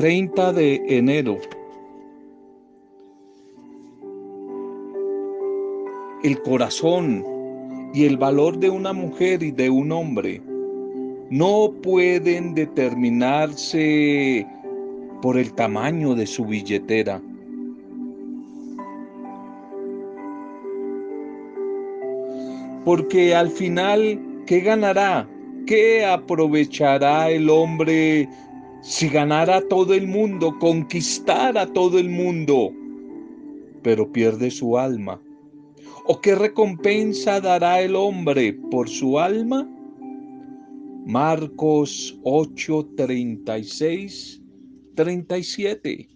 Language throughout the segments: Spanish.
30 de enero. El corazón y el valor de una mujer y de un hombre no pueden determinarse por el tamaño de su billetera. Porque al final, ¿qué ganará? ¿Qué aprovechará el hombre si ganara todo el mundo, conquistara todo el mundo, pero pierde su alma? ¿O qué recompensa dará el hombre por su alma? Marcos 8, 36, 37.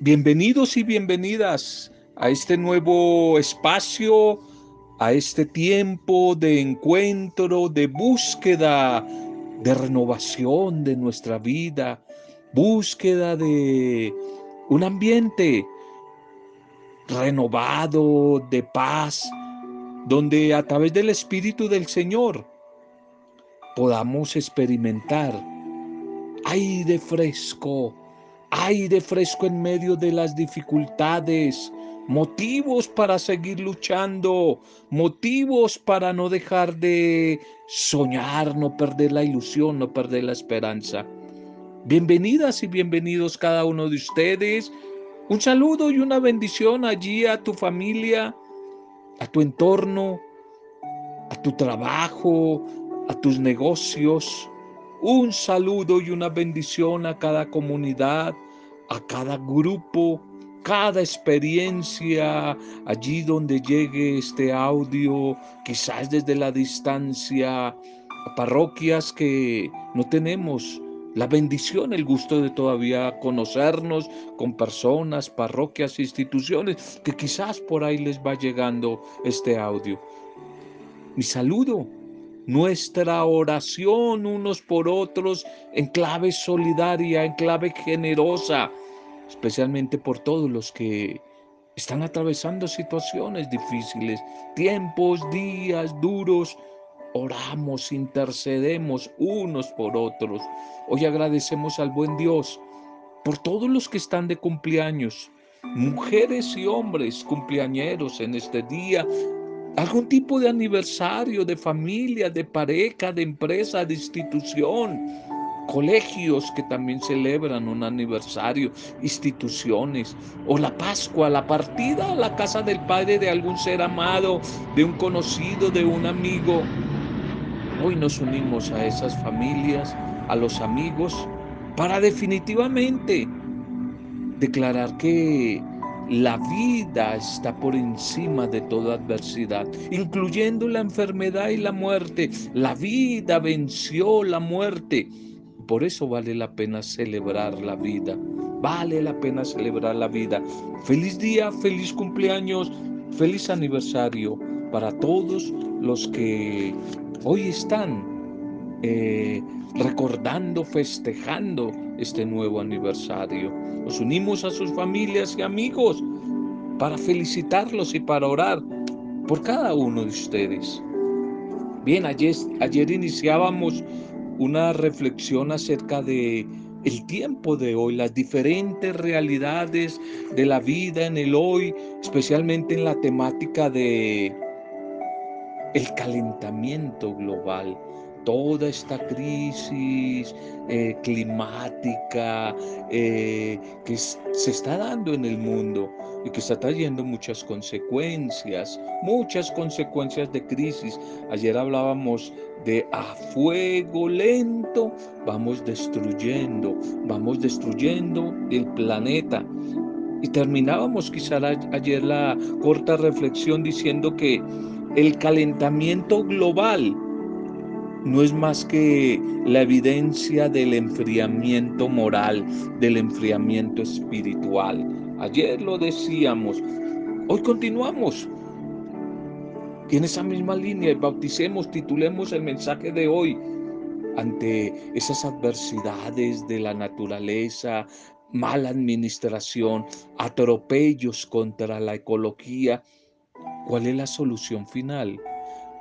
Bienvenidos y bienvenidas a este nuevo espacio, a este tiempo de encuentro, de búsqueda, de renovación de nuestra vida, búsqueda de un ambiente renovado, de paz, donde a través del Espíritu del Señor podamos experimentar aire fresco, aire fresco en medio de las dificultades, motivos para seguir luchando, motivos para no dejar de soñar, no perder la ilusión, no perder la esperanza. Bienvenidas y bienvenidos cada uno de ustedes un saludo y una bendición allí a tu familia, a tu entorno, a tu trabajo, a tus negocios. Un saludo y una bendición a cada comunidad, a cada grupo, cada experiencia, allí donde llegue este audio, quizás desde la distancia, a parroquias que no tenemos la bendición, el gusto de todavía conocernos con personas, parroquias, instituciones, que quizás por ahí les va llegando este audio. Mi saludo, nuestra oración unos por otros en clave solidaria, en clave generosa, especialmente por todos los que están atravesando situaciones difíciles, tiempos, días duros, oramos, intercedemos unos por otros. Hoy agradecemos al buen Dios por todos los que están de cumpleaños, mujeres y hombres cumpleañeros en este día, algún tipo de aniversario, de familia, de pareja, de empresa, de institución, colegios que también celebran un aniversario, instituciones, o la Pascua, la partida a la casa del Padre de algún ser amado, de un conocido, de un amigo. Hoy nos unimos a esas familias, a los amigos, para definitivamente declarar que la vida está por encima de toda adversidad, incluyendo la enfermedad y la muerte. La vida venció la muerte. Por eso vale la pena celebrar la vida. Vale la pena celebrar la vida. Feliz día, feliz cumpleaños, feliz aniversario para todos los que hoy están eh, recordando, festejando este nuevo aniversario. Nos unimos a sus familias y amigos para felicitarlos y para orar por cada uno de ustedes. Bien, ayer, ayer iniciábamos una reflexión acerca de el tiempo de hoy, las diferentes realidades de la vida en el hoy, especialmente en la temática de el calentamiento global, toda esta crisis eh, climática eh, que se está dando en el mundo y que está trayendo muchas consecuencias, muchas consecuencias de crisis. Ayer hablábamos de a fuego lento, vamos destruyendo, vamos destruyendo el planeta. Y terminábamos quizá ayer la corta reflexión diciendo que el calentamiento global no es más que la evidencia del enfriamiento moral, del enfriamiento espiritual. Ayer lo decíamos, hoy continuamos. en esa misma línea bauticemos, titulemos el mensaje de hoy ante esas adversidades de la naturaleza, mala administración, atropellos contra la ecología, ¿Cuál es la solución final?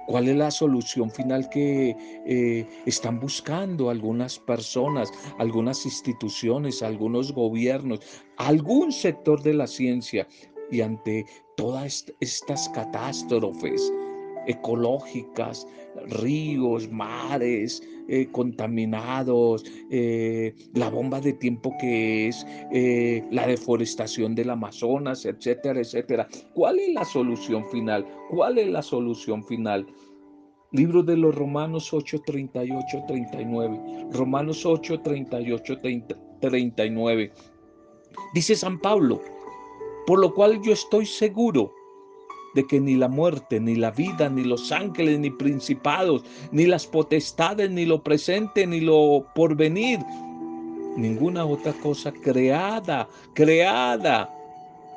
¿Cuál es la solución final que eh, están buscando algunas personas, algunas instituciones, algunos gobiernos, algún sector de la ciencia? Y ante todas estas catástrofes ecológicas, ríos, mares eh, contaminados, eh, la bomba de tiempo que es la deforestación del Amazonas, etcétera, etcétera. ¿Cuál es la solución final? ¿Cuál es la solución final? Libro de los Romanos 8, 38, 39. Romanos 8, 38, 39. Dice San Pablo, por lo cual yo estoy seguro de que ni la muerte, ni la vida, ni los ángeles, ni principados, ni las potestades, ni lo presente, ni lo porvenir, ninguna otra cosa creada, creada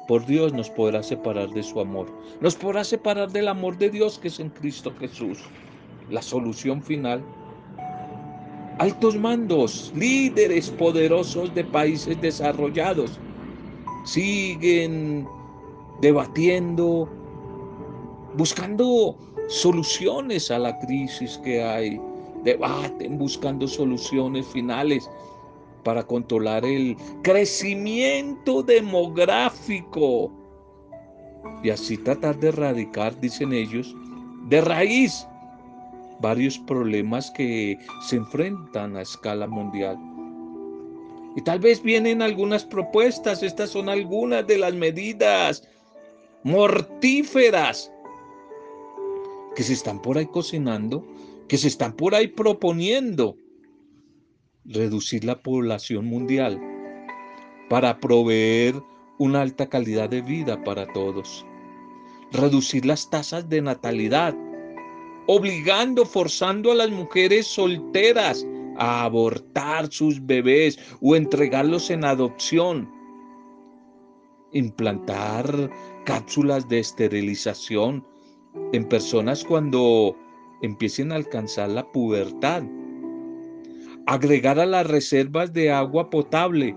por Dios nos podrá separar de su amor. Nos podrá separar del amor de Dios que es en Cristo Jesús. La solución final. Altos mandos, líderes poderosos de países desarrollados, siguen debatiendo, buscando soluciones a la crisis que hay. Debaten buscando soluciones finales para controlar el crecimiento demográfico y así tratar de erradicar, dicen ellos, de raíz varios problemas que se enfrentan a escala mundial. Y tal vez vienen algunas propuestas, estas son algunas de las medidas mortíferas que se están por ahí cocinando, que se están por ahí proponiendo reducir la población mundial para proveer una alta calidad de vida para todos, reducir las tasas de natalidad, obligando, forzando a las mujeres solteras a abortar sus bebés o entregarlos en adopción, implantar cápsulas de esterilización en personas cuando empiecen a alcanzar la pubertad agregar a las reservas de agua potable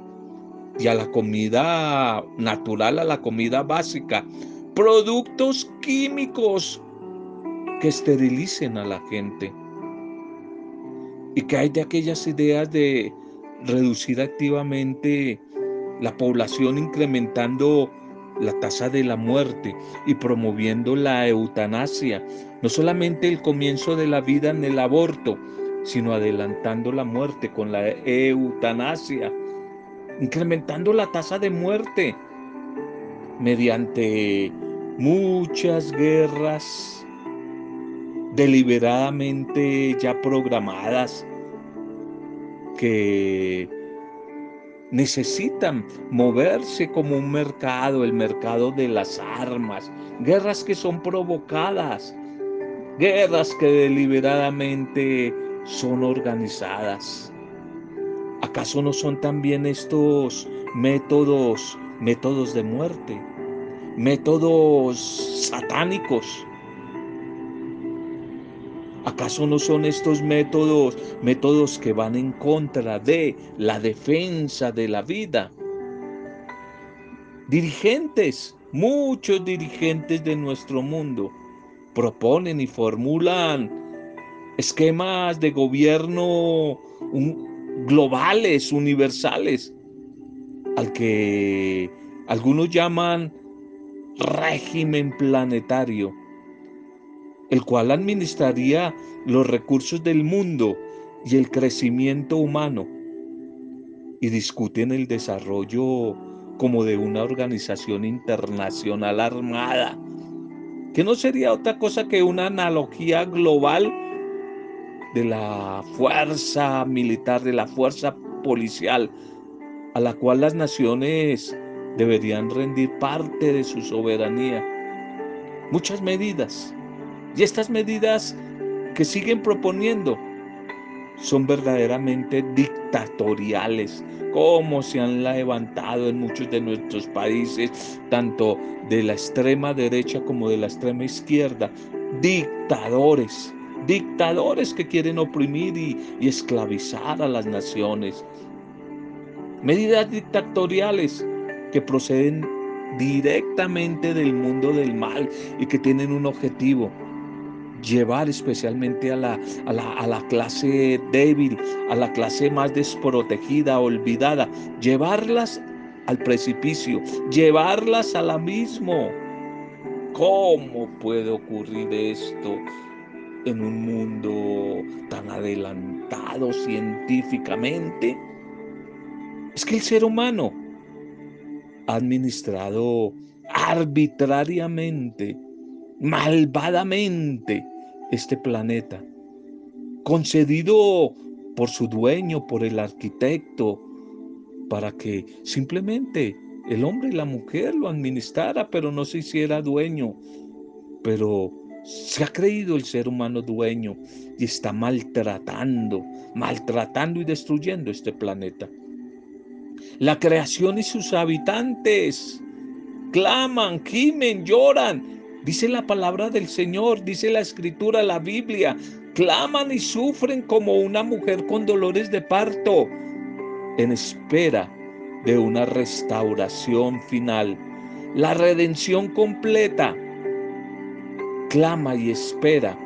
y a la comida natural, a la comida básica, productos químicos que esterilicen a la gente. Y que hay de aquellas ideas de reducir activamente la población incrementando la tasa de la muerte y promoviendo la eutanasia, no solamente el comienzo de la vida en el aborto, sino adelantando la muerte con la eutanasia, incrementando la tasa de muerte mediante muchas guerras deliberadamente ya programadas que necesitan moverse como un mercado, el mercado de las armas, guerras que son provocadas, guerras que deliberadamente son organizadas. ¿Acaso no son también estos métodos, métodos de muerte, métodos satánicos? ¿Acaso no son estos métodos métodos que van en contra de la defensa de la vida? Dirigentes, muchos dirigentes de nuestro mundo proponen y formulan esquemas de gobierno globales, universales, al que algunos llaman régimen planetario, el cual administraría los recursos del mundo y el crecimiento humano, y discuten el desarrollo como de una organización internacional armada, que no sería otra cosa que una analogía global de la fuerza militar, de la fuerza policial, a la cual las naciones deberían rendir parte de su soberanía. Muchas medidas. Y estas medidas que siguen proponiendo son verdaderamente dictatoriales, como se han levantado en muchos de nuestros países, tanto de la extrema derecha como de la extrema izquierda, dictadores dictadores que quieren oprimir y, esclavizar a las naciones, medidas dictatoriales que proceden directamente del mundo del mal y que tienen un objetivo, llevar especialmente a la, a la, a la clase débil, a la clase más desprotegida, olvidada, llevarlas al precipicio, llevarlas al abismo. ¿Cómo puede ocurrir esto en un mundo tan adelantado científicamente? Es que el ser humano ha administrado arbitrariamente, malvadamente este planeta, concedido por su dueño, por el arquitecto, para que simplemente el hombre y la mujer lo administrara, pero no se hiciera dueño. Pero se ha creído el ser humano dueño y está maltratando, maltratando y destruyendo este planeta. La creación y sus habitantes claman, gimen, lloran. Dice la palabra del Señor, dice la escritura, la Biblia, claman y sufren como una mujer con dolores de parto en espera de una restauración final, la redención completa. Clama y espera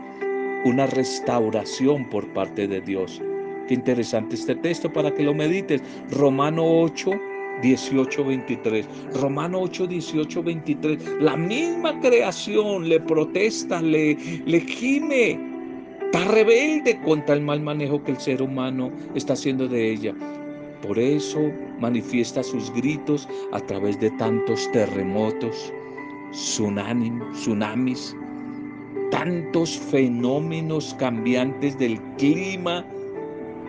una restauración por parte de Dios. Qué interesante este texto para que lo medites. Romano 8, 18, 23. Romano 8, 18, 23. La misma creación le protesta, le, le gime, está rebelde contra el mal manejo que el ser humano está haciendo de ella. Por eso manifiesta sus gritos a través de tantos terremotos, tsunamis, tantos fenómenos cambiantes del clima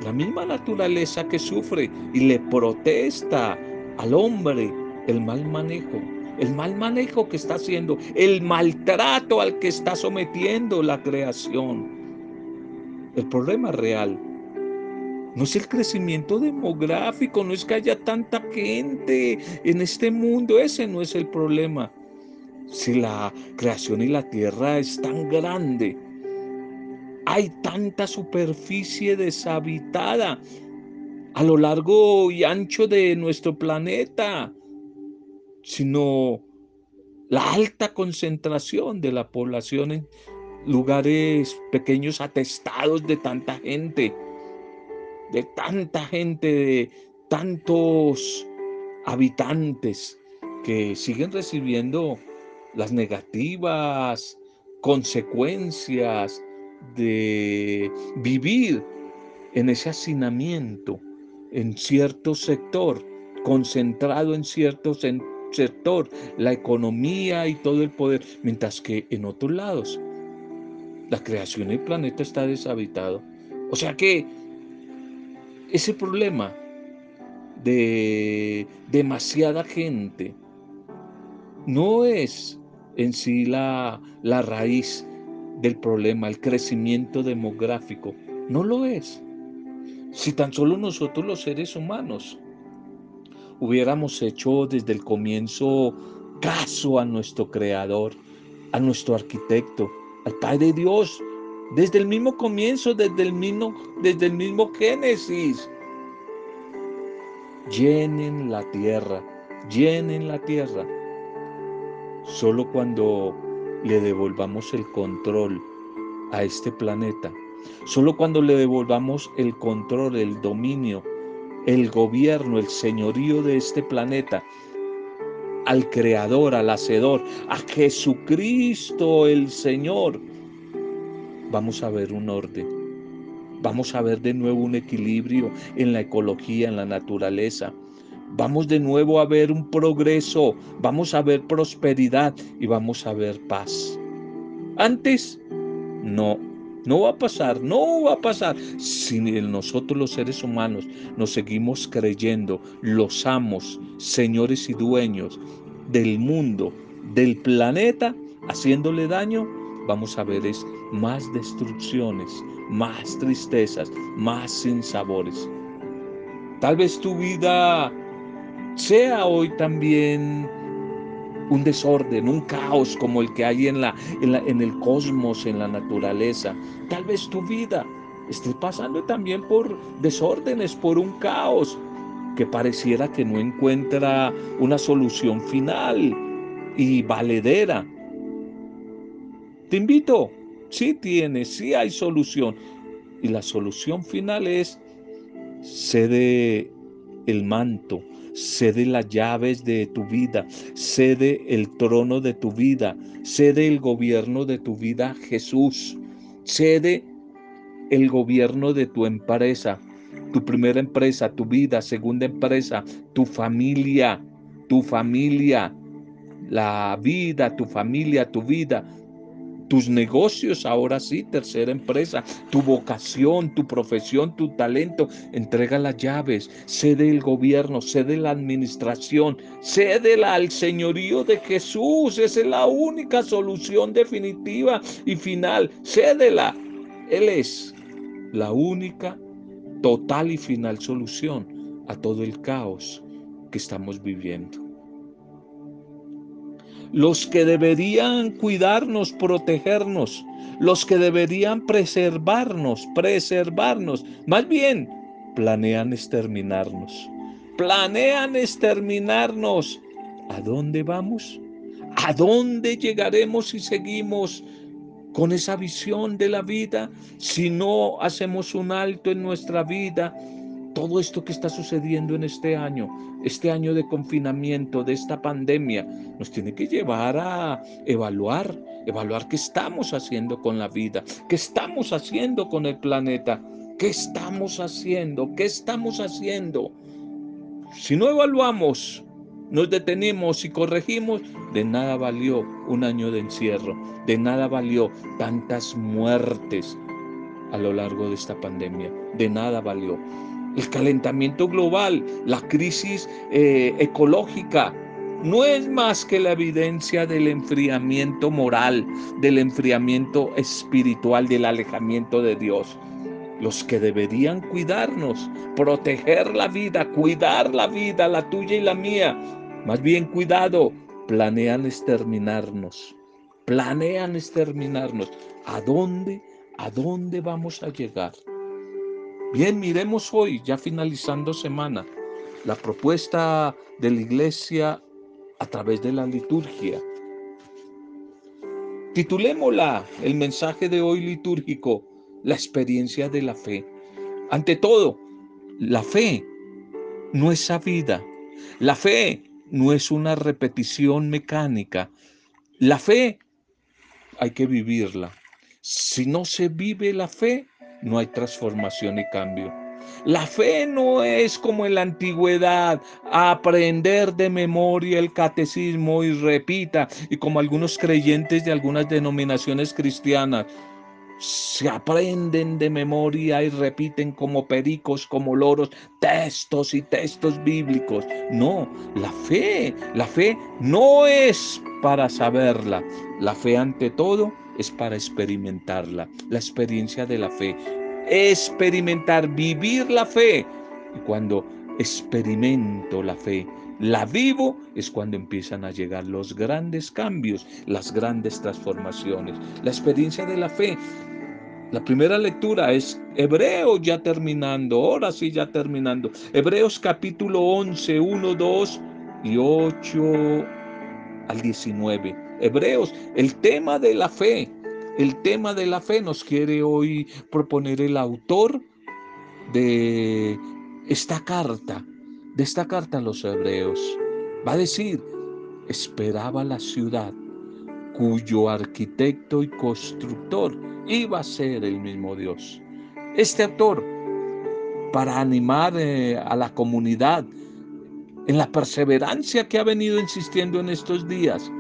la misma naturaleza que sufre y le protesta al hombre el mal manejo, el mal manejo que está haciendo, el maltrato al que está sometiendo la creación. El problema real no es el crecimiento demográfico, no es que haya tanta gente en este mundo, ese no es el problema. Si la creación y la tierra es tan grande, hay tanta superficie deshabitada a lo largo y ancho de nuestro planeta, sino la alta concentración de la población en lugares pequeños atestados de tanta gente, de tanta gente, de tantos habitantes que siguen recibiendo las negativas consecuencias de vivir en ese hacinamiento, en cierto sector, concentrado en cierto sector, la economía y todo el poder, mientras que en otros lados la creación del planeta está deshabitado. O sea que ese problema de demasiada gente no es en sí la, la raíz del problema, el crecimiento demográfico. No lo es. Si tan solo nosotros los seres humanos hubiéramos hecho desde el comienzo caso a nuestro creador, a nuestro arquitecto, al Padre Dios, desde el mismo comienzo, desde el mismo, desde el mismo Génesis. Llenen la tierra, llenen la tierra. Solo cuando le devolvamos el control a este planeta. Solo cuando le devolvamos el control, el dominio, el gobierno, el señorío de este planeta al Creador, al Hacedor, a Jesucristo el Señor, vamos a ver un orden. Vamos a ver de nuevo un equilibrio en la ecología, en la naturaleza. Vamos de nuevo a ver un progreso, vamos a ver prosperidad y vamos a ver paz. Antes, no, no va a pasar, no va a pasar. Si nosotros los seres humanos nos seguimos creyendo los amos, señores y dueños del mundo, del planeta, haciéndole daño, vamos a ver es más destrucciones, más tristezas, más sinsabores. Tal vez tu vida sea hoy también un desorden, un caos como el que hay en, la, en, el cosmos, en la naturaleza. Tal vez tu vida esté pasando también por desórdenes, por un caos que pareciera que no encuentra una solución final y valedera. Te invito sí tiene, sí hay solución. Y la solución final es cede el manto, cede las llaves de tu vida, cede el trono de tu vida, cede el gobierno de tu vida Jesús, cede el gobierno de tu empresa, tu primera empresa, tu vida, segunda empresa, tu familia, tu familia, la vida, tu familia, tu vida, tus negocios, ahora sí, tercera empresa, tu vocación, tu profesión, tu talento, entrega las llaves, cede el gobierno, cede la administración, cédela al señorío de Jesús, esa es la única solución definitiva y final, cédela, Él es la única total y final solución a todo el caos que estamos viviendo los que deberían cuidarnos, protegernos, los que deberían preservarnos, preservarnos, más bien planean exterminarnos, planean exterminarnos. ¿A dónde vamos? ¿A dónde llegaremos si seguimos con esa visión de la vida? Si no hacemos un alto en nuestra vida todo esto que está sucediendo en este año, este año de confinamiento, de esta pandemia, nos tiene que llevar a evaluar, evaluar qué estamos haciendo con la vida, qué estamos haciendo con el planeta, qué estamos haciendo, qué estamos haciendo. Si no evaluamos, nos detenemos y corregimos, de nada valió un año de encierro, de nada valió tantas muertes a lo largo de esta pandemia, de nada valió el calentamiento global, la crisis eh, ecológica, no es más que la evidencia del enfriamiento moral, del enfriamiento espiritual, del alejamiento de Dios. Los que deberían cuidarnos, proteger la vida, cuidar la vida, la tuya y la mía, más bien cuidado, planean exterminarnos, planean exterminarnos. ¿A dónde, a dónde vamos a llegar? Bien, miremos hoy, ya finalizando semana, la propuesta de la iglesia a través de la liturgia. Titulémosla el mensaje de hoy litúrgico, la experiencia de la fe. Ante todo, la fe no es sabida. La fe no es una repetición mecánica. La fe hay que vivirla. Si no se vive la fe, no hay transformación y cambio. La fe no es como en la antigüedad, aprender de memoria el catecismo y repita, y como algunos creyentes de algunas denominaciones cristianas, se aprenden de memoria y repiten como pericos, como loros, textos y textos bíblicos. No, la fe, la fe no es para saberla. La fe ante todo es para experimentarla, la experiencia de la fe. Experimentar, vivir la fe. Y cuando experimento la fe, la vivo, es cuando empiezan a llegar los grandes cambios, las grandes transformaciones. La experiencia de la fe. La primera lectura es Hebreos ya terminando, ahora sí ya terminando. Hebreos capítulo 11, 1, 2 y 8 al 19. Hebreos, el tema de la fe. El tema de la fe nos quiere hoy proponer el autor de esta carta, de esta carta a los hebreos. Va a decir, esperaba la ciudad cuyo arquitecto y constructor iba a ser el mismo Dios. Este autor, para animar eh, a la comunidad en la perseverancia que ha venido insistiendo en estos días,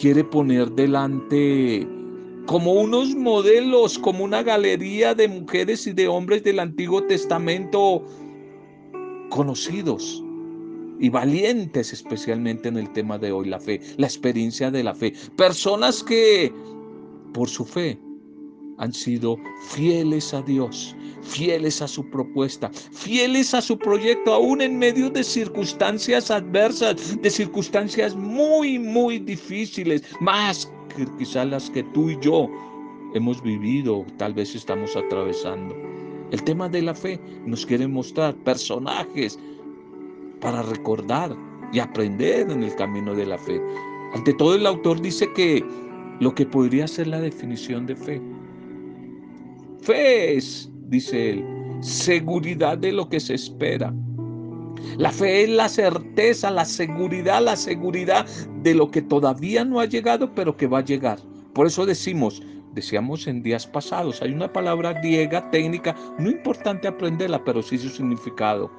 quiere poner delante como unos modelos, como una galería de mujeres y de hombres del Antiguo Testamento conocidos y valientes especialmente en el tema de hoy, la fe, la experiencia de la fe. Personas que por su fe han sido fieles a Dios, fieles a su propuesta, fieles a su proyecto, aún en medio de circunstancias adversas, de circunstancias muy, muy difíciles, más que quizás las que tú y yo hemos vivido, tal vez estamos atravesando. El tema de la fe nos quiere mostrar personajes para recordar y aprender en el camino de la fe. Ante todo el autor dice que lo que podría ser la definición de fe. Fe es, dice él, seguridad de lo que se espera. La fe es la certeza, la seguridad, la seguridad de lo que todavía no ha llegado, pero que va a llegar. Por eso decimos, decíamos en días pasados, hay una palabra griega técnica, no importante aprenderla, pero sí su significado.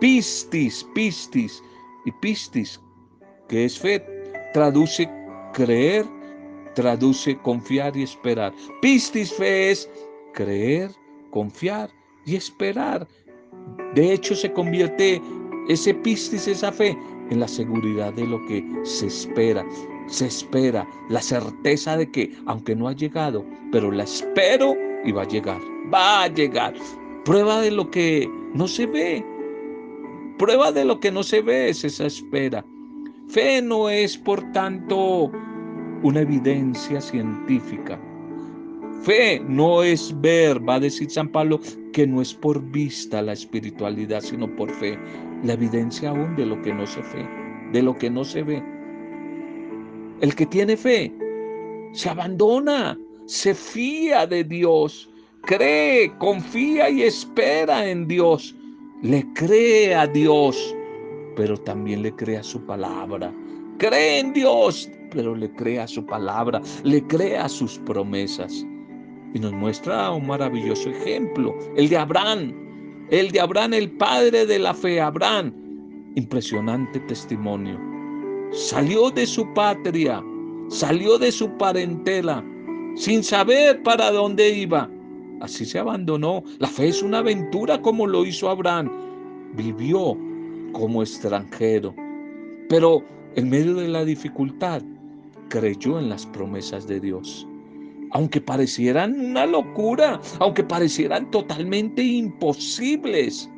Pistis, pistis y pistis, que es fe, traduce creer, traduce confiar y esperar. Pistis fe es creer, confiar y esperar. De hecho, se convierte ese pistis, esa fe, en la seguridad de lo que se espera. Se espera la certeza de que, aunque no ha llegado, pero la espero y va a llegar. Va a llegar. Prueba de lo que no se ve. Prueba de lo que no se ve es esa espera. Fe no es, por tanto, una evidencia científica. Fe no es ver, va a decir San Pablo, que no es por vista la espiritualidad, sino por fe. La evidencia aún de lo que no se ve, de lo que no se ve. El que tiene fe se abandona, se fía de Dios, cree, confía y espera en Dios. Le cree a Dios, pero también le cree a su palabra. Cree en Dios, pero le cree a su palabra, le cree a sus promesas. Y nos muestra un maravilloso ejemplo, el de Abraham, el de Abraham, el padre de la fe, Abraham. Impresionante testimonio. Salió de su patria, salió de su parentela, sin saber para dónde iba. Así se abandonó. La fe es una aventura como lo hizo Abraham. Vivió como extranjero, pero en medio de la dificultad creyó en las promesas de Dios aunque parecieran una locura, aunque parecieran totalmente imposibles.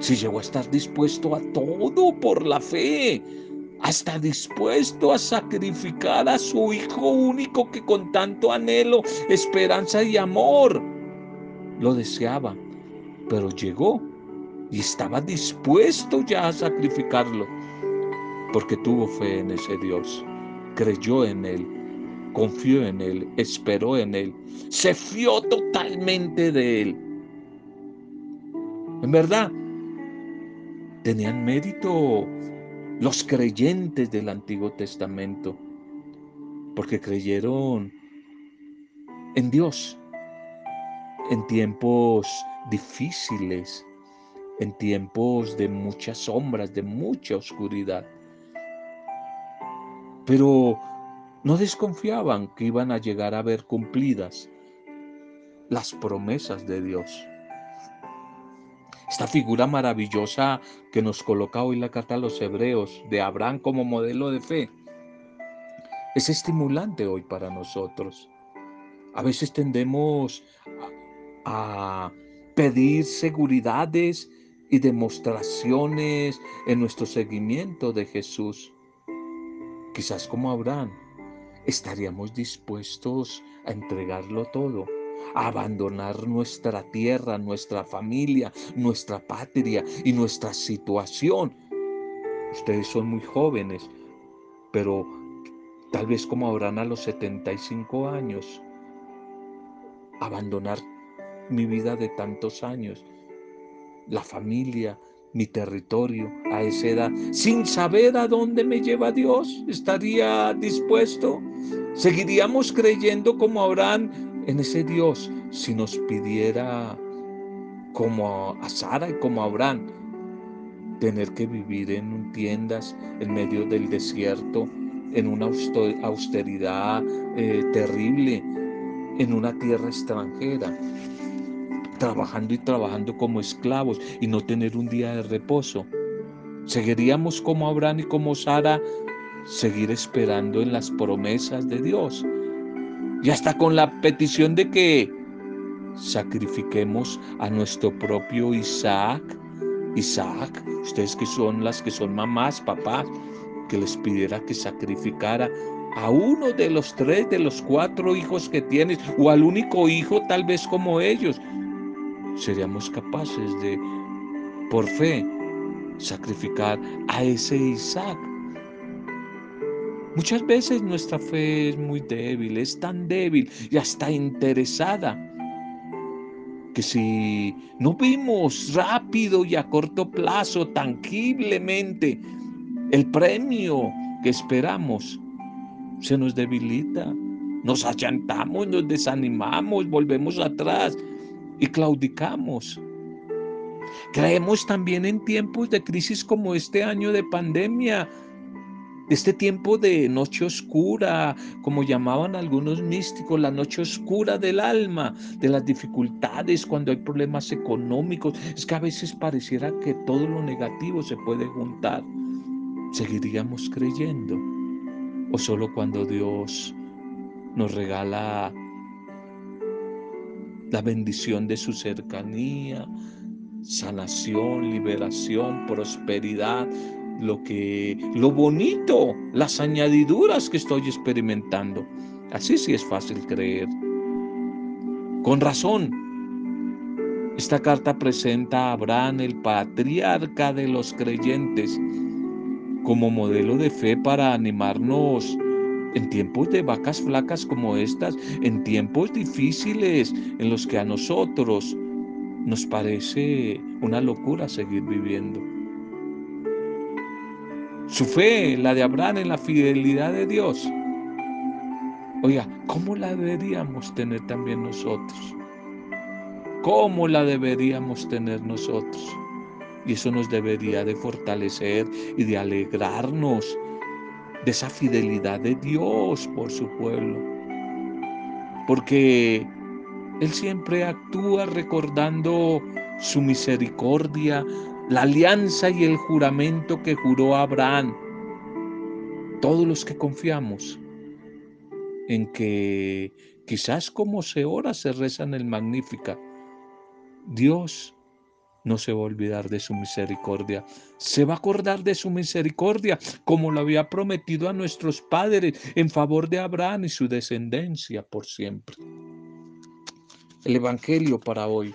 Si llegó a estar dispuesto a todo por la fe, hasta dispuesto a sacrificar a su Hijo único que con tanto anhelo, esperanza y amor lo deseaba, pero llegó y estaba dispuesto ya a sacrificarlo, porque tuvo fe en ese Dios, creyó en Él confió en Él, esperó en Él, se fió totalmente de Él. En verdad, tenían mérito los creyentes del Antiguo Testamento, porque creyeron en Dios en tiempos difíciles, en tiempos de muchas sombras, de mucha oscuridad. Pero no desconfiaban que iban a llegar a ver cumplidas las promesas de Dios. Esta figura maravillosa que nos coloca hoy la carta a los hebreos de Abraham como modelo de fe es estimulante hoy para nosotros. A veces tendemos a pedir seguridades y demostraciones en nuestro seguimiento de Jesús. Quizás como Abraham, estaríamos dispuestos a entregarlo todo, a abandonar nuestra tierra, nuestra familia, nuestra patria y nuestra situación. Ustedes son muy jóvenes, pero tal vez como habrán a los 75 años, abandonar mi vida de tantos años, la familia, mi territorio a esa edad, sin saber a dónde me lleva Dios, estaría dispuesto. Seguiríamos creyendo como Abraham en ese Dios. Si nos pidiera como a Sara y como a Abraham tener que vivir en tiendas en medio del desierto, en una austeridad eh, terrible, en una tierra extranjera trabajando y trabajando como esclavos y no tener un día de reposo. Seguiríamos como Abraham y como Sara, seguir esperando en las promesas de Dios. Y hasta con la petición de que sacrifiquemos a nuestro propio Isaac. Isaac, ustedes que son las que son mamás, papás, que les pidiera que sacrificara a uno de los tres, de los cuatro hijos que tienes, o al único hijo tal vez como ellos, seríamos capaces de, por fe, sacrificar a ese Isaac. Muchas veces nuestra fe es muy débil, es tan débil y hasta interesada que si no vimos rápido y a corto plazo, tangiblemente, el premio que esperamos, se nos debilita, nos achantamos, nos desanimamos, volvemos atrás y claudicamos. Creemos también en tiempos de crisis como este año de pandemia, este tiempo de noche oscura, como llamaban algunos místicos, la noche oscura del alma, de las dificultades, cuando hay problemas económicos. Es que a veces pareciera que todo lo negativo se puede juntar. ¿Seguiríamos creyendo? ¿O solo cuando Dios nos regala la bendición de su cercanía, sanación, liberación, prosperidad, lo que lo bonito, las añadiduras que estoy experimentando. Así sí es fácil creer. Con razón, esta carta presenta a Abraham, el patriarca de los creyentes, como modelo de fe para animarnos en tiempos de vacas flacas como estas, en tiempos difíciles en los que a nosotros nos parece una locura seguir viviendo. Su fe, la de Abraham en la fidelidad de Dios. Oiga, ¿cómo la deberíamos tener también nosotros? ¿Cómo la deberíamos tener nosotros? Y eso nos debería de fortalecer y de alegrarnos de esa fidelidad de Dios por su pueblo. Porque Él siempre actúa recordando su misericordia, la alianza y el juramento que juró Abraham. Todos los que confiamos en que quizás como se ora, se reza en el Magnífica, Dios no se va a olvidar de su misericordia. Se va a acordar de su misericordia, como lo había prometido a nuestros padres en favor de Abraham y su descendencia por siempre. El Evangelio para hoy.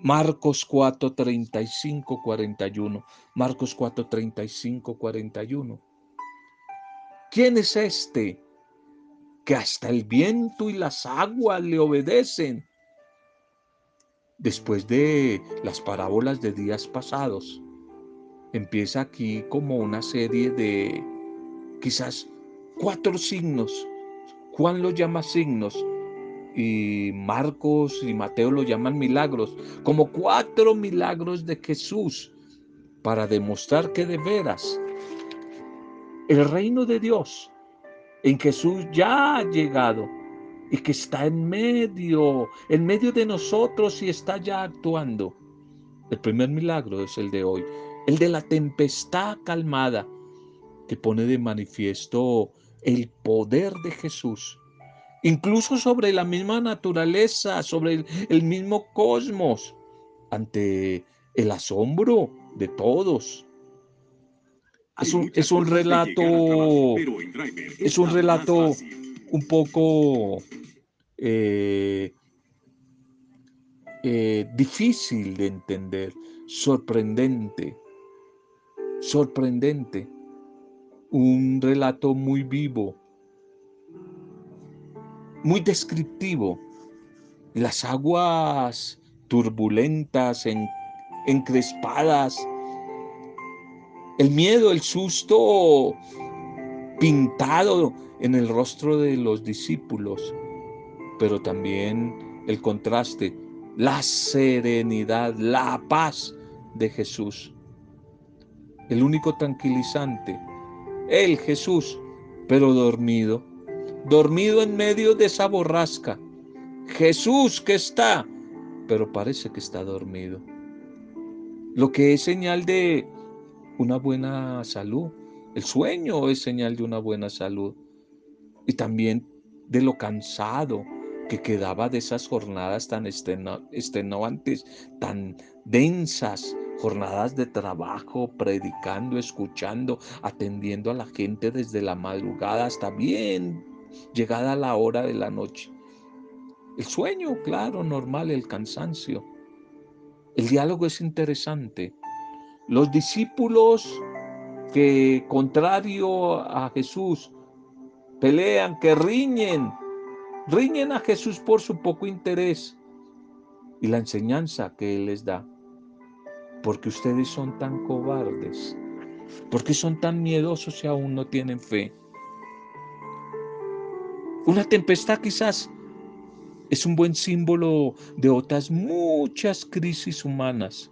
Marcos 4, 35, 41. Marcos 4, 35, 41. ¿Quién es este que hasta el viento y las aguas le obedecen? Después de las parábolas de días pasados, empieza aquí como una serie de quizás cuatro signos. Juan lo llama signos y Marcos y Mateo lo llaman milagros, como cuatro milagros de Jesús para demostrar que de veras el reino de Dios en Jesús ya ha llegado y que está en medio, en medio de nosotros y está ya actuando. El primer milagro es el de hoy, el de la tempestad calmada, que pone de manifiesto el poder de Jesús, incluso sobre la misma naturaleza, sobre el, mismo cosmos, ante el asombro de todos. Es un, es un relato, es un relato un poco eh, eh, difícil de entender, sorprendente, sorprendente, un relato muy vivo, muy descriptivo. Las aguas turbulentas, encrespadas, el miedo, el susto pintado en el rostro de los discípulos, pero también el contraste, la serenidad, la paz de Jesús. El único tranquilizante, el Jesús, pero dormido, dormido en medio de esa borrasca. Jesús que está, pero parece que está dormido. Lo que es señal de una buena salud. El sueño es señal de una buena salud y también de lo cansado que quedaba de esas jornadas tan extenuantes, tan densas, jornadas de trabajo, predicando, escuchando, atendiendo a la gente desde la madrugada hasta bien llegada la hora de la noche. El sueño, claro, normal, el cansancio. El diálogo es interesante. Los discípulos que contrario a Jesús pelean, que riñen, riñen a Jesús por su poco interés y la enseñanza que Él les da. Porque ustedes son tan cobardes, porque son tan miedosos y aún no tienen fe. Una tempestad quizás es un buen símbolo de otras muchas crisis humanas,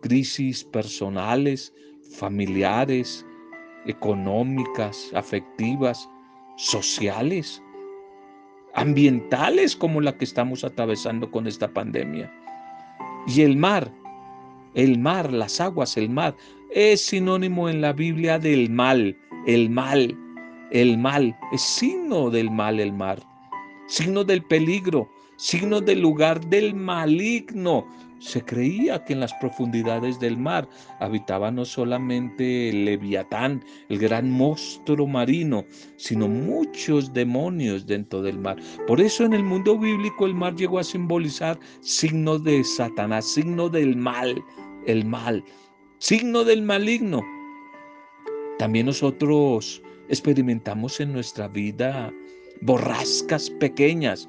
crisis personales, familiares, económicas, afectivas, sociales, ambientales como la que estamos atravesando con esta pandemia. Y el mar, el mar, las aguas, el mar, es sinónimo en la Biblia del mal, el mal, el mal, es signo del mal el mar, signo del peligro, signo del lugar del maligno, se creía que en las profundidades del mar habitaba no solamente el leviatán, el gran monstruo marino, sino muchos demonios dentro del mar. Por eso en el mundo bíblico el mar llegó a simbolizar signo de Satanás, signo del mal, el mal, signo del maligno. También nosotros experimentamos en nuestra vida borrascas pequeñas,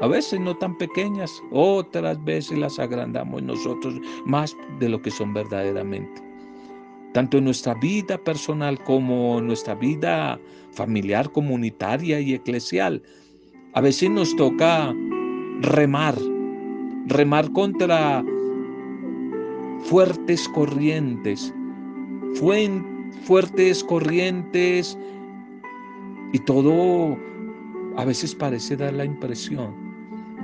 a veces no tan pequeñas, otras veces las agrandamos nosotros más de lo que son verdaderamente. Tanto en nuestra vida personal como en nuestra vida familiar, comunitaria y eclesial. A veces nos toca remar, remar contra fuertes corrientes, fuertes corrientes y todo a veces parece dar la impresión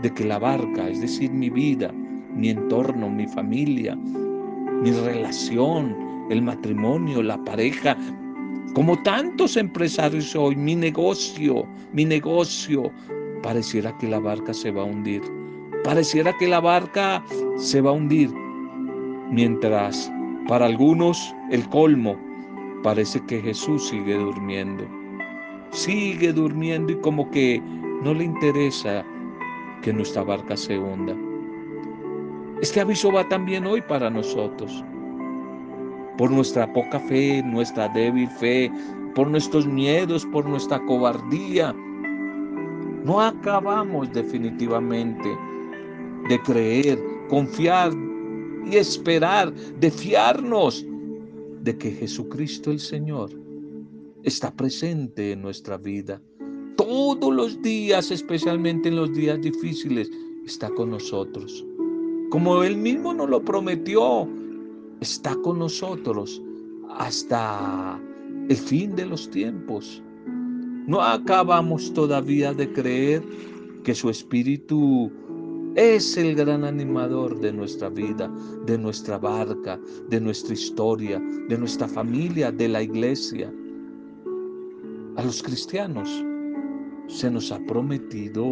de que la barca, es decir, mi vida, mi entorno, mi familia, mi relación, el matrimonio, la pareja, como tantos empresarios hoy, mi negocio, mi negocio, pareciera que la barca se va a hundir. Pareciera que la barca se va a hundir. Mientras para algunos el colmo parece que Jesús sigue durmiendo. Sigue durmiendo y como que no le interesa que nuestra barca se hunda. Este aviso va también hoy para nosotros. Por nuestra poca fe, nuestra débil fe, por nuestros miedos, por nuestra cobardía. No acabamos definitivamente de creer, confiar y esperar, de fiarnos de que Jesucristo el Señor está presente en nuestra vida todos los días, especialmente en los días difíciles, está con nosotros. Como Él mismo nos lo prometió, está con nosotros hasta el fin de los tiempos. No acabamos todavía de creer que su Espíritu es el gran animador de nuestra vida, de nuestra barca, de nuestra historia, de nuestra familia, de la iglesia. A los cristianos se nos ha prometido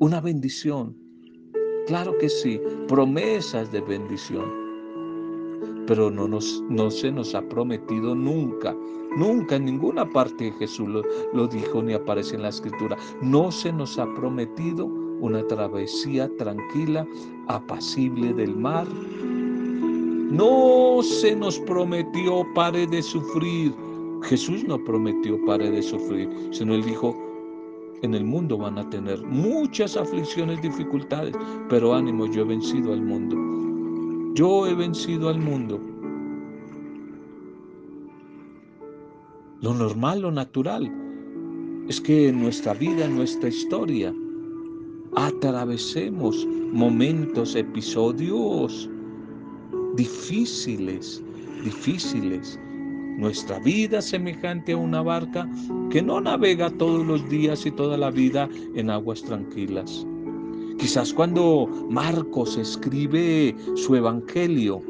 una bendición. Claro que sí, promesas de bendición. Pero no, nos, no se nos ha prometido nunca, nunca en ninguna parte Jesús lo, lo dijo ni aparece en la escritura. No se nos ha prometido una travesía tranquila, apacible del mar. No se nos prometió pare de sufrir, Jesús no prometió pare de sufrir, sino él dijo, en el mundo van a tener muchas aflicciones, dificultades, pero ánimo, yo he vencido al mundo. Yo he vencido al mundo. Lo normal, lo natural, es que en nuestra vida, en nuestra historia, atravesemos momentos, episodios difíciles, difíciles, nuestra vida semejante a una barca que no navega todos los días y toda la vida en aguas tranquilas. Quizás cuando Marcos escribe su evangelio,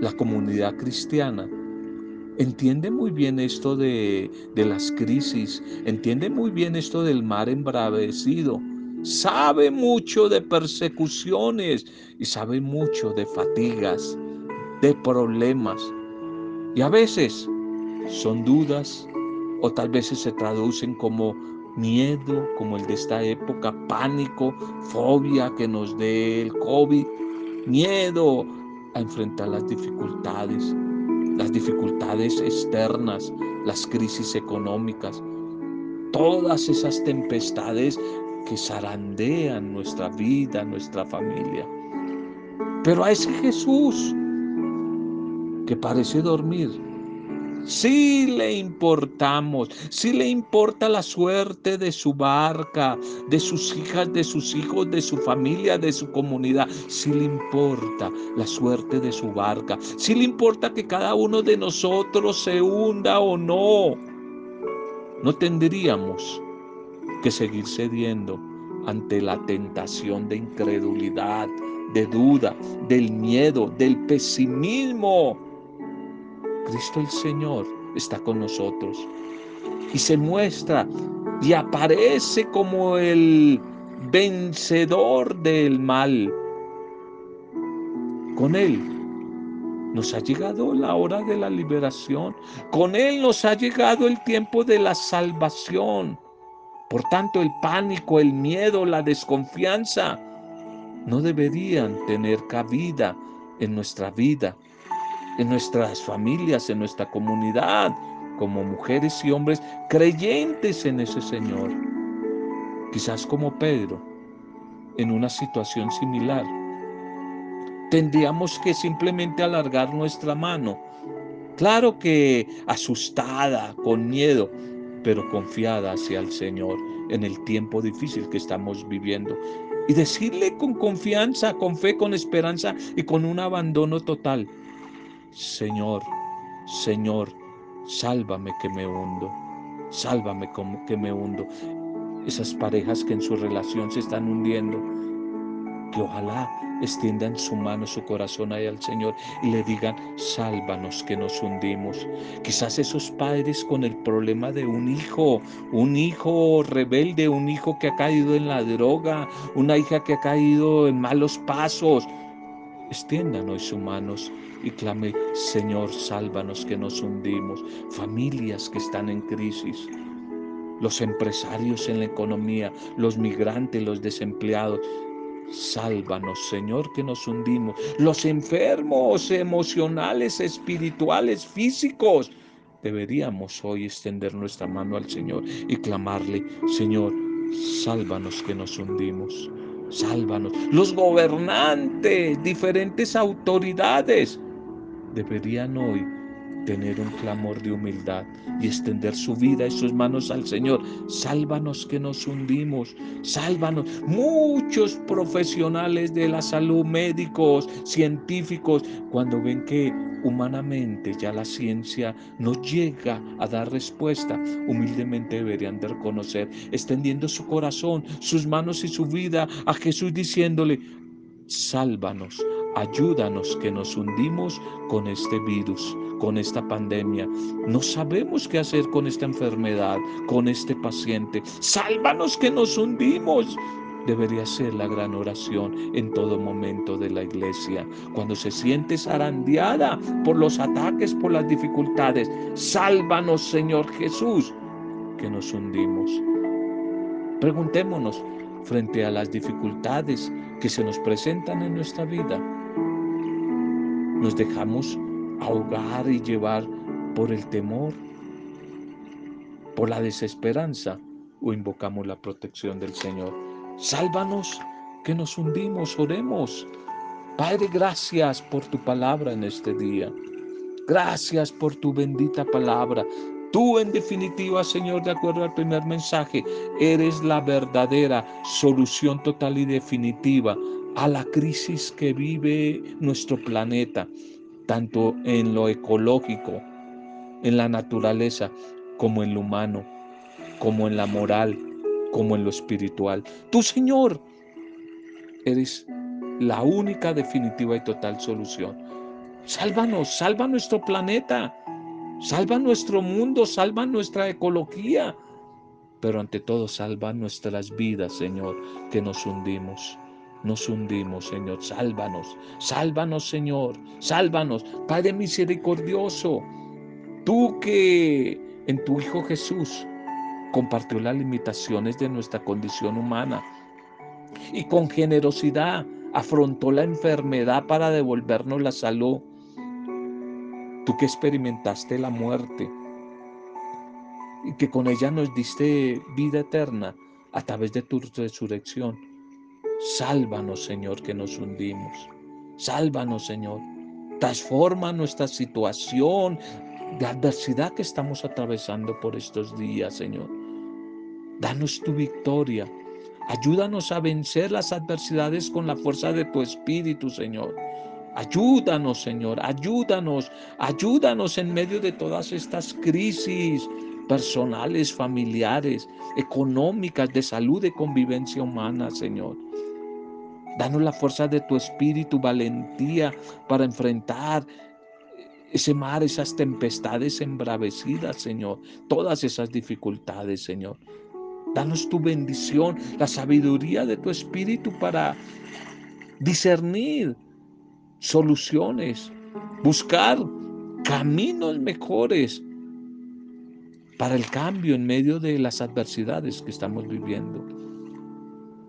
la comunidad cristiana entiende muy bien esto de, de las crisis, entiende muy bien esto del mar embravecido, sabe mucho de persecuciones y sabe mucho de fatigas, de problemas. Y a veces son dudas o tal vez se traducen como miedo, como el de esta época, pánico, fobia que nos dé el COVID. miedo a enfrentar las dificultades, las dificultades externas, las crisis económicas, todas esas tempestades que zarandean nuestra vida, nuestra familia. Pero a ese Jesús que parece dormir, sí le importamos, sí le importa la suerte de su barca, de sus hijas, de sus hijos, de su familia, de su comunidad. Sí le importa la suerte de su barca. Sí le importa que cada uno de nosotros se hunda o no. No tendríamos que seguir cediendo ante la tentación de incredulidad, de duda, del miedo, del pesimismo Cristo el Señor está con nosotros y se muestra y aparece como el vencedor del mal. Con Él nos ha llegado la hora de la liberación. Con Él nos ha llegado el tiempo de la salvación. Por tanto, el pánico, el miedo, la desconfianza no deberían tener cabida en nuestra vida en nuestras familias, en nuestra comunidad, como mujeres y hombres creyentes en ese Señor. Quizás como Pedro, en una situación similar. Tendríamos que simplemente alargar nuestra mano. Claro que asustada, con miedo, pero confiada hacia el Señor en el tiempo difícil que estamos viviendo. Y decirle con confianza, con fe, con esperanza y con un abandono total, Señor, Señor, sálvame que me hundo, sálvame como que me hundo. Esas parejas que en su relación se están hundiendo, que ojalá extiendan su mano, su corazón ahí al Señor y le digan, sálvanos que nos hundimos. Quizás esos padres con el problema de un hijo, un hijo rebelde, un hijo que ha caído en la droga, una hija que ha caído en malos pasos, extiendan hoy sus manos y clame, Señor, sálvanos que nos hundimos. Familias que están en crisis, los empresarios en la economía, los migrantes, los desempleados. Sálvanos, Señor, que nos hundimos. Los enfermos emocionales, espirituales, físicos. Deberíamos hoy extender nuestra mano al Señor y clamarle, Señor, sálvanos que nos hundimos. Sálvanos. Los gobernantes, diferentes autoridades deberían hoy tener un clamor de humildad y extender su vida y sus manos al Señor. Sálvanos que nos hundimos, sálvanos. Muchos profesionales de la salud, médicos, científicos, cuando ven que humanamente ya la ciencia no llega a dar respuesta, humildemente deberían de reconocer, extendiendo su corazón, sus manos y su vida a Jesús diciéndole, sálvanos Ayúdanos que nos hundimos con este virus, con esta pandemia. No sabemos qué hacer con esta enfermedad, con este paciente. Sálvanos que nos hundimos. Debería ser la gran oración en todo momento de la iglesia. Cuando se siente zarandeada por los ataques, por las dificultades. Sálvanos, Señor Jesús, que nos hundimos. Preguntémonos frente a las dificultades que se nos presentan en nuestra vida nos dejamos ahogar y llevar por el temor, por la desesperanza o invocamos la protección del Señor. Sálvanos que nos hundimos, oremos. Padre, gracias por tu palabra en este día. Gracias por tu bendita palabra. Tú en definitiva, Señor, de acuerdo al primer mensaje, eres la verdadera solución total y definitiva a la crisis que vive nuestro planeta, tanto en lo ecológico, en la naturaleza, como en lo humano, como en la moral, como en lo espiritual. Tú, Señor, eres la única definitiva y total solución. Sálvanos, salva nuestro planeta, salva nuestro mundo, salva nuestra ecología, pero ante todo salva nuestras vidas, Señor, que nos hundimos nos hundimos, Señor. Sálvanos, sálvanos, Señor, sálvanos. Padre misericordioso, tú que en tu Hijo Jesús compartió las limitaciones de nuestra condición humana y con generosidad afrontó la enfermedad para devolvernos la salud. Tú que experimentaste la muerte y que con ella nos diste vida eterna a través de tu resurrección. Sálvanos, Señor, que nos hundimos. Sálvanos, Señor. Transforma nuestra situación de adversidad que estamos atravesando por estos días, Señor. Danos tu victoria. Ayúdanos a vencer las adversidades con la fuerza de tu Espíritu, Señor. Ayúdanos, Señor, ayúdanos, ayúdanos en medio de todas estas crisis personales, familiares, económicas, de salud, de convivencia humana, Señor. Danos la fuerza de tu espíritu, valentía para enfrentar ese mar, esas tempestades embravecidas, Señor, todas esas dificultades, Señor. Danos tu bendición, la sabiduría de tu espíritu para discernir soluciones, buscar caminos mejores para el cambio en medio de las adversidades que estamos viviendo.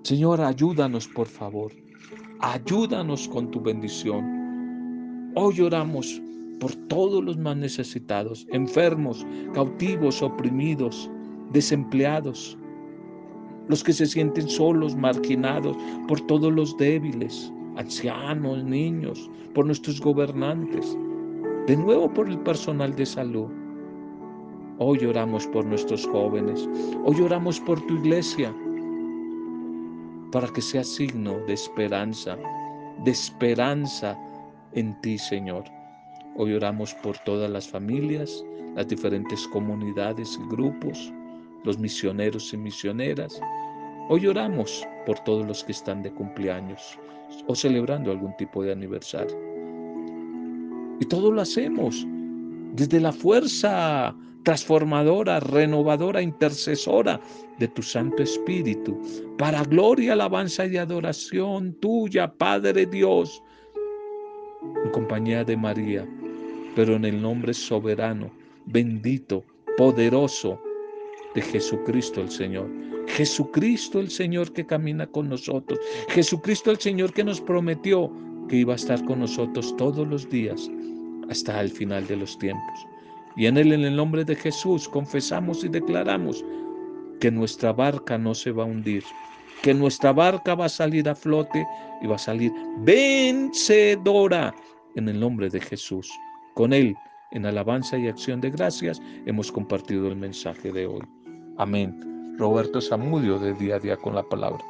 Señor, ayúdanos por favor. Ayúdanos con tu bendición. Hoy oramos por todos los más necesitados, enfermos, cautivos, oprimidos, desempleados, los que se sienten solos, marginados, por todos los débiles, ancianos, niños, por nuestros gobernantes, de nuevo por el personal de salud. Hoy oramos por nuestros jóvenes, hoy oramos por tu iglesia, para que sea signo de esperanza, de esperanza en ti, Señor. Hoy oramos por todas las familias, las diferentes comunidades y grupos, los misioneros y misioneras. Hoy oramos por todos los que están de cumpleaños o celebrando algún tipo de aniversario. Y todo lo hacemos desde la fuerza transformadora, renovadora, intercesora de tu Santo Espíritu, para gloria, alabanza y adoración tuya, Padre Dios, en compañía de María, pero en el nombre soberano, bendito, poderoso de Jesucristo el Señor. Jesucristo el Señor que camina con nosotros. Jesucristo el Señor que nos prometió que iba a estar con nosotros todos los días hasta el final de los tiempos. Y en Él, en el nombre de Jesús, confesamos y declaramos que nuestra barca no se va a hundir, que nuestra barca va a salir a flote y va a salir vencedora en el nombre de Jesús. Con Él, en alabanza y acción de gracias, hemos compartido el mensaje de hoy. Amén. Roberto Zamudio de Día a Día con la Palabra.